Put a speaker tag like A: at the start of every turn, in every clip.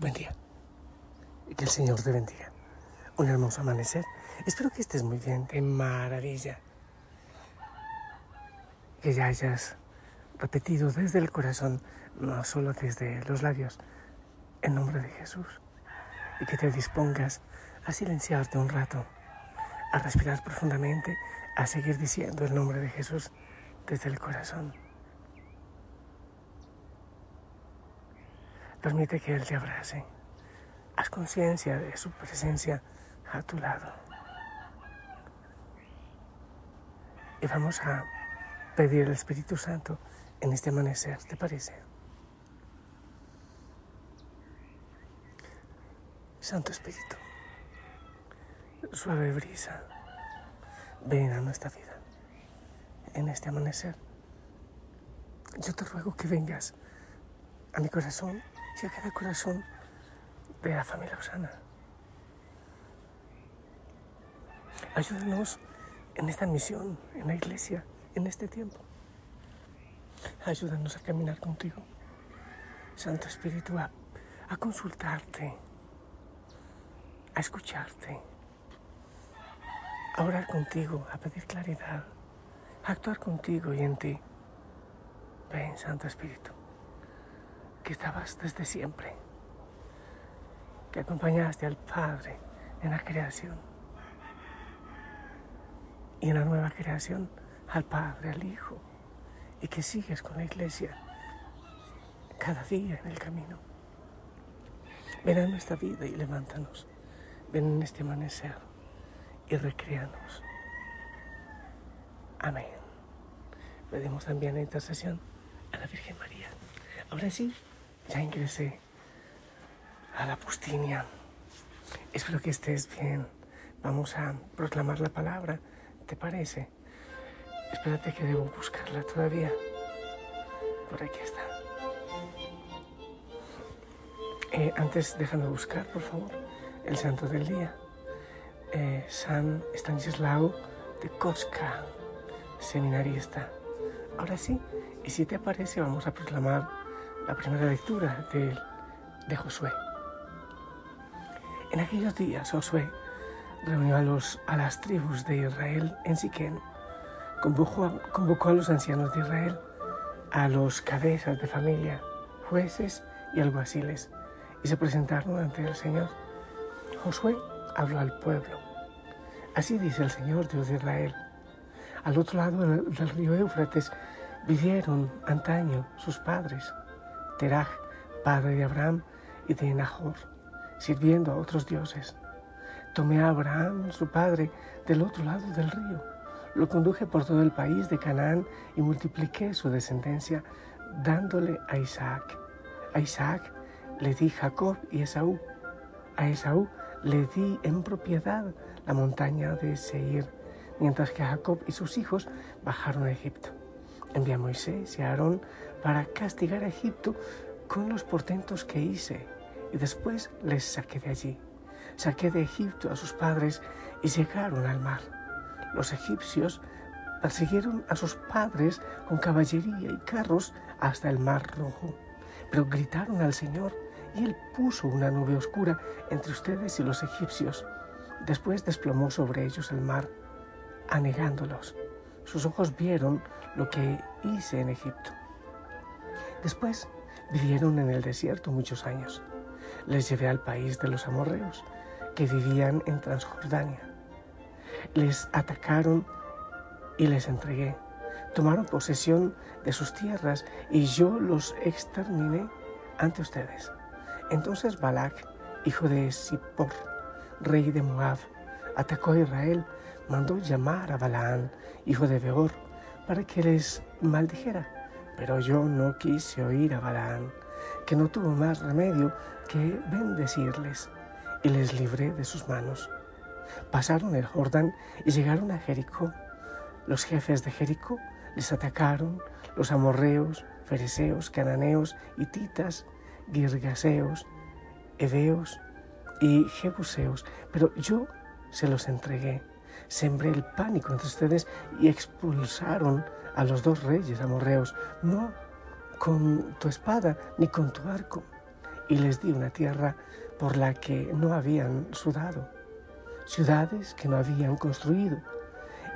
A: buen día. Y que el Señor te bendiga. Un hermoso amanecer. Espero que estés muy bien, de maravilla. Que ya hayas repetido desde el corazón, no solo desde los labios, en nombre de Jesús. Y que te dispongas a silenciarte un rato, a respirar profundamente, a seguir diciendo el nombre de Jesús desde el corazón. Permite que Él te abrace. Haz conciencia de su presencia a tu lado. Y vamos a pedir al Espíritu Santo en este amanecer, ¿te parece? Santo Espíritu, suave brisa, ven a nuestra vida en este amanecer. Yo te ruego que vengas a mi corazón y a cada corazón de la familia Osana. Ayúdanos en esta misión, en la iglesia, en este tiempo. Ayúdanos a caminar contigo, Santo Espíritu, a consultarte, a escucharte, a orar contigo, a pedir claridad, a actuar contigo y en ti. Ven, Santo Espíritu, que estabas desde siempre, que acompañaste al Padre en la creación y en la nueva creación al Padre, al Hijo, y que sigues con la iglesia cada día en el camino. Ven a nuestra vida y levántanos. Ven en este amanecer y recréanos. Amén. Pedimos también la intercesión a la Virgen María. Ahora sí, ya ingresé a la pustinia. Espero que estés bien. Vamos a proclamar la palabra. ¿Te parece? Espérate que debo buscarla todavía. Por aquí está. Eh, antes déjame buscar, por favor, el santo del día. Eh, San Stanislao de Kotska, seminarista. Ahora sí, y si te parece, vamos a proclamar la primera lectura de, de Josué. En aquellos días, Josué reunió a, los, a las tribus de Israel en Siquén convocó, convocó a los ancianos de Israel, a los cabezas de familia, jueces y alguaciles, y se presentaron ante el Señor. Josué habló al pueblo. Así dice el Señor Dios de Israel. Al otro lado del río Éufrates vivieron antaño sus padres, Teraj, padre de Abraham y de Nahor, sirviendo a otros dioses. Tomé a Abraham, su padre, del otro lado del río lo conduje por todo el país de Canaán y multipliqué su descendencia dándole a Isaac. A Isaac le di Jacob y Esaú. A Esaú le di en propiedad la montaña de Seir, mientras que Jacob y sus hijos bajaron a Egipto. Envié a Moisés y a Aarón para castigar a Egipto con los portentos que hice, y después les saqué de allí. Saqué de Egipto a sus padres y llegaron al mar. Los egipcios persiguieron a sus padres con caballería y carros hasta el mar rojo, pero gritaron al Señor y él puso una nube oscura entre ustedes y los egipcios. Después desplomó sobre ellos el mar, anegándolos. Sus ojos vieron lo que hice en Egipto. Después vivieron en el desierto muchos años. Les llevé al país de los amorreos, que vivían en Transjordania les atacaron y les entregué. Tomaron posesión de sus tierras y yo los exterminé ante ustedes. Entonces Balac, hijo de Zippor, rey de Moab, atacó a Israel, mandó llamar a Balaán, hijo de Beor, para que les maldijera. Pero yo no quise oír a Balaán, que no tuvo más remedio que bendecirles, y les libré de sus manos. Pasaron el Jordán y llegaron a Jericó. Los jefes de Jericó les atacaron, los amorreos, fereceos, cananeos, hititas, girgaseos, heveos y jebuseos, pero yo se los entregué. Sembré el pánico entre ustedes y expulsaron a los dos reyes amorreos, no con tu espada ni con tu arco, y les di una tierra por la que no habían sudado, ciudades que no habían construido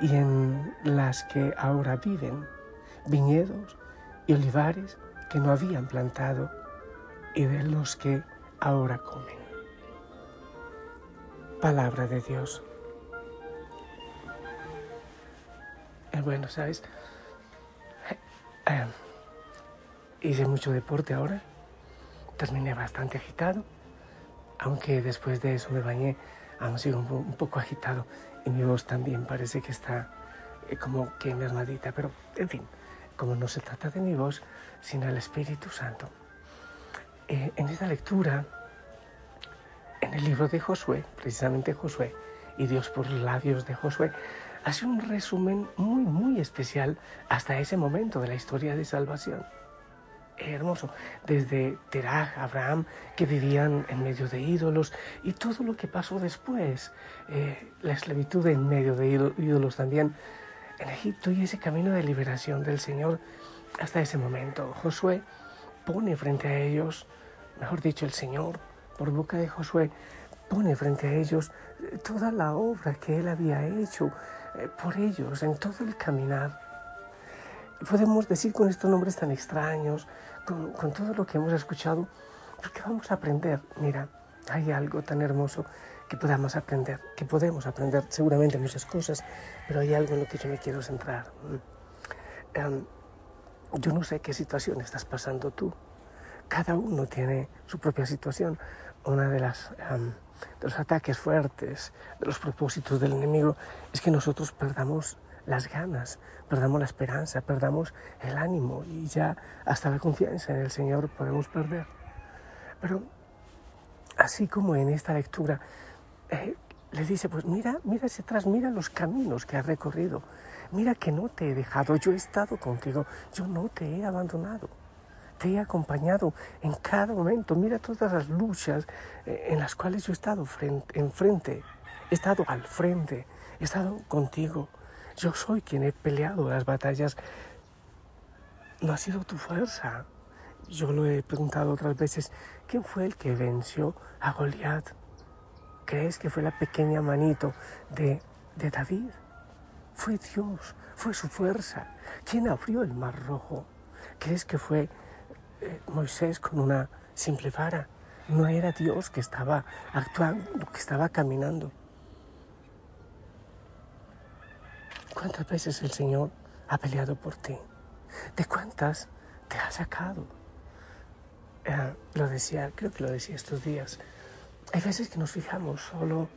A: y en las que ahora viven, viñedos y olivares que no habían plantado y de los que ahora comen. Palabra de Dios. Es bueno, ¿sabes? Eh, hice mucho deporte ahora, terminé bastante agitado, aunque después de eso me bañé, aún sigo un, poco agitado y mi voz también parece que está eh, como que mermadita, pero en fin, como no se trata de mi voz, sino del Espíritu Santo. Eh, en esta lectura, en el libro de Josué, precisamente Josué, y Dios por los labios de Josué, hace un resumen muy, muy especial hasta ese momento de la historia de salvación. Hermoso, desde Terah, Abraham, que vivían en medio de ídolos, y todo lo que pasó después, eh, la esclavitud en medio de ídolos también, en Egipto y ese camino de liberación del Señor hasta ese momento. Josué pone frente a ellos, mejor dicho, el Señor, por boca de Josué, pone frente a ellos eh, toda la obra que él había hecho por ellos en todo el caminar. Podemos decir con estos nombres tan extraños, con, todo lo que hemos escuchado, porque vamos a aprender. Mira, hay algo tan hermoso que podamos aprender, que podemos aprender seguramente muchas cosas, pero hay algo en lo que yo me quiero centrar. Em, yo no sé qué situación estás pasando tú. Cada uno tiene su propia situación. Una de las em, de los ataques fuertes, de los propósitos del enemigo, es que nosotros perdamos las ganas, perdamos la esperanza, perdamos el ánimo y ya hasta la confianza en el Señor podemos perder. Pero así como en esta lectura eh, le dice, pues mira, mira hacia atrás, mira los caminos que has recorrido, mira que no te he dejado, yo he estado contigo, yo no te he abandonado, te he acompañado en cada momento, mira todas las luchas eh, en las cuales yo he estado frente, enfrente, he estado al frente, he estado contigo, yo soy quien he peleado las batallas, no ha sido tu fuerza. Yo lo he preguntado otras veces, ¿quién fue el que venció a Goliat? ¿Crees que fue la pequeña manito de, de David? Fue Dios, fue su fuerza. ¿Quién abrió el mar rojo? ¿Crees que fue Moisés con una simple vara? No era Dios que estaba actuando, que estaba caminando. ¿Cuántas veces el Señor ha peleado por ti? ¿De cuántas te ha sacado? Eh, lo decía, creo que lo decía estos días. Hay veces que nos fijamos solo,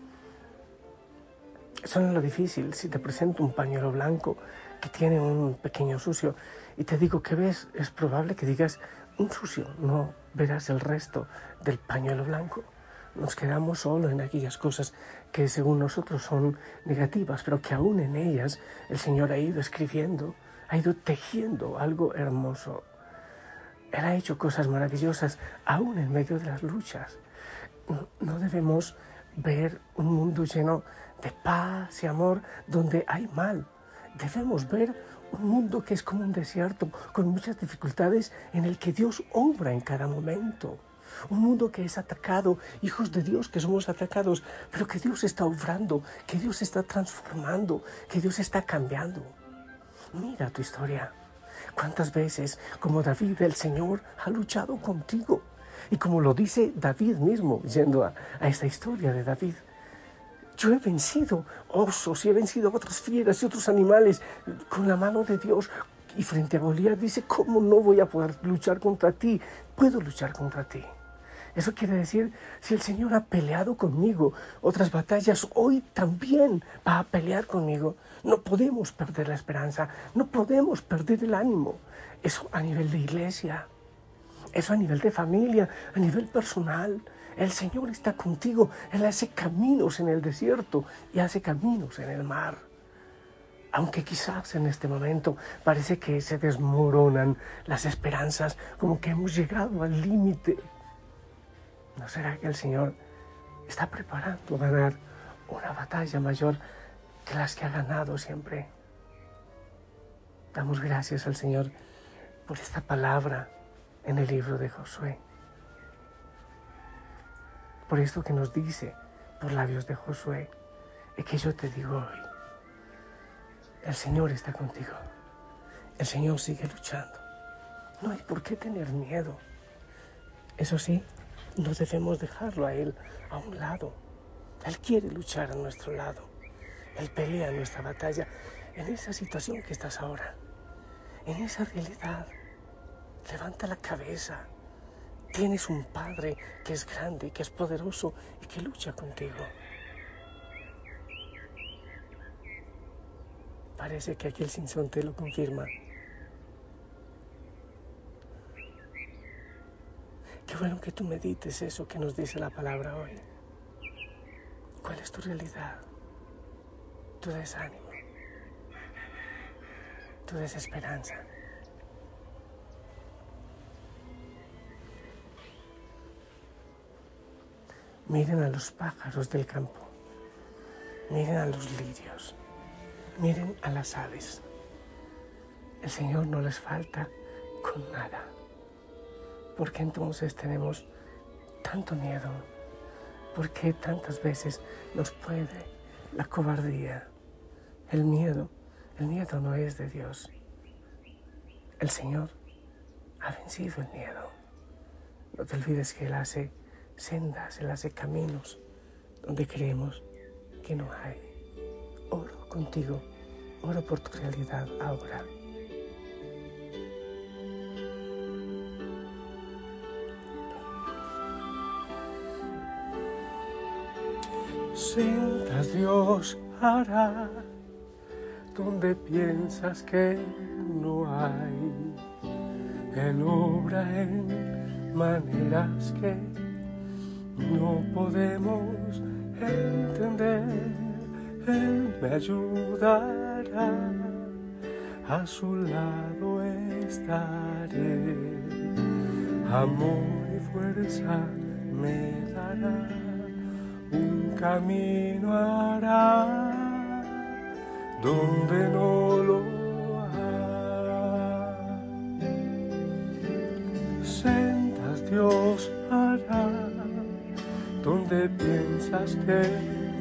A: solo en lo difícil. Si te presento un pañuelo blanco que tiene un pequeño sucio y te digo que ves, es probable que digas sucio, no verás el resto del pañuelo blanco. Nos quedamos solo en aquellas cosas que según nosotros son negativas, pero que aún en ellas el Señor ha ido escribiendo, ha ido tejiendo algo hermoso. Él ha hecho cosas maravillosas aún en medio de las luchas no debemos ver un mundo lleno de paz y amor donde hay mal. Debemos ver un mundo que es como un desierto, con muchas dificultades, en el que Dios obra en cada momento. Un mundo que es atacado, hijos de Dios que somos atacados, pero que Dios está obrando, que Dios está transformando, que Dios está cambiando. Mira tu historia. ¿Cuántas veces, como David, el Señor ha luchado contigo? Y como lo dice David mismo, yendo a, esta historia de David, yo he vencido osos y he vencido otras fieras y otros animales con la mano de Dios. Y frente a Goliat dice, ¿cómo no voy a poder luchar contra ti? Puedo luchar contra ti. Eso quiere decir, si el Señor ha peleado conmigo otras batallas, hoy también va a pelear conmigo. No podemos perder la esperanza, no podemos perder el ánimo. Eso a nivel de iglesia, eso a nivel de familia, a nivel personal. El Señor está contigo, Él hace caminos en el desierto y hace caminos en el mar. Aunque quizás en este momento parece que se desmoronan las esperanzas, como que hemos llegado al límite. ¿No será que el Señor está preparando ganar una batalla mayor que las que ha ganado siempre? Damos gracias al Señor por esta palabra en el libro de Josué. Por esto que nos dice por labios de Josué, es que yo te digo hoy, el Señor está contigo, el Señor sigue luchando, no hay por qué tener miedo. Eso sí, no debemos dejarlo a Él a un lado. Él quiere luchar a nuestro lado. Él pelea nuestra batalla en esa situación que estás ahora, en esa realidad. Levanta la cabeza. Tienes un Padre que es grande, que es poderoso y que lucha contigo. Parece que aquí el sinsonte lo confirma. Qué bueno que tú medites eso que nos dice la palabra hoy. ¿Cuál es tu realidad? Tu desánimo, tu desesperanza. Miren a los pájaros del campo, miren a los lirios, miren a las aves. El Señor no les falta con nada qué entonces tenemos tanto miedo? ¿Por qué tantas veces nos puede la cobardía? El miedo, el miedo no es de Dios. El Señor ha vencido el miedo. No te olvides que Él hace sendas, Él hace caminos donde creemos que no hay. Oro contigo, oro por tu realidad ahora. sentas Dios hará donde piensas que no hay. Él obra en maneras que no podemos entender. Él me ayudará, a su lado estaré. Amor y fuerza me dará un camino hará donde no lo donde piensas que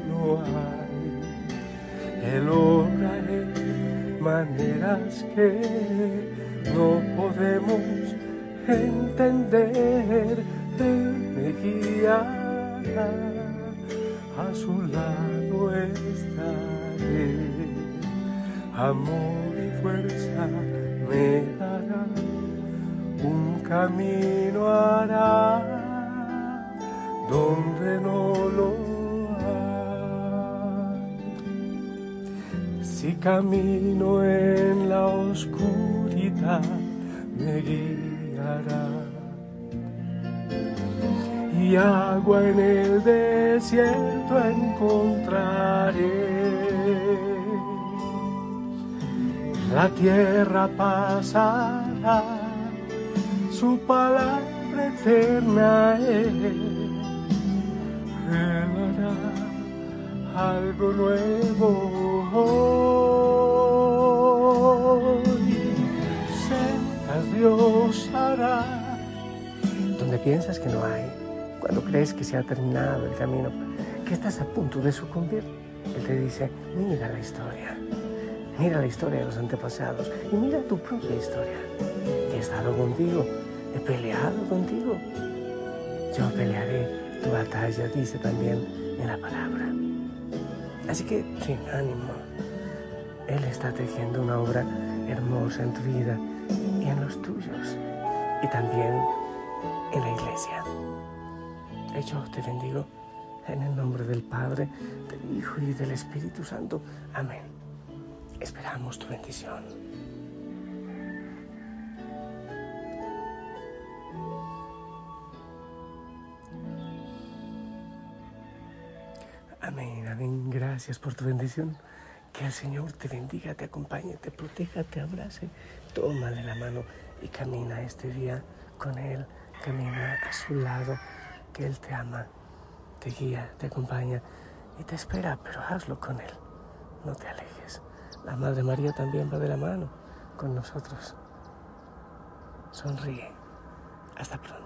A: no hay. Él obra en maneras que no podemos entender. Él me guiará a su lado estaré. Amor y fuerza me dará, un camino hará donde no lo. Si camino en la oscuridad, me guiará y agua en el desierto encontraré. La tierra pasará, su palabra eterna es. Algo nuevo hoy. Sentas Dios hará donde piensas que no hay cuando crees que se ha terminado el camino, que estás a punto de sucumbir, Él te dice, mira la historia, mira la historia de los antepasados y mira tu propia historia. He estado contigo, he peleado contigo. Yo pelearé tu batalla, dice también en la palabra. Así que, sin ánimo, Él está tejiendo una obra hermosa en tu vida y en los tuyos, y también en la iglesia. Yo te bendigo en el nombre del Padre, del Hijo y del Espíritu Santo. Amén. Esperamos tu bendición. Gracias por tu bendición. Que el Señor te bendiga, te acompañe, te proteja, te abrace. Tómale la mano y camina este día con Él. Camina a su lado, que Él te ama, te guía, te acompaña y te espera, pero hazlo con Él. No te alejes. La Madre María también va de la mano con nosotros. Sonríe. Hasta pronto.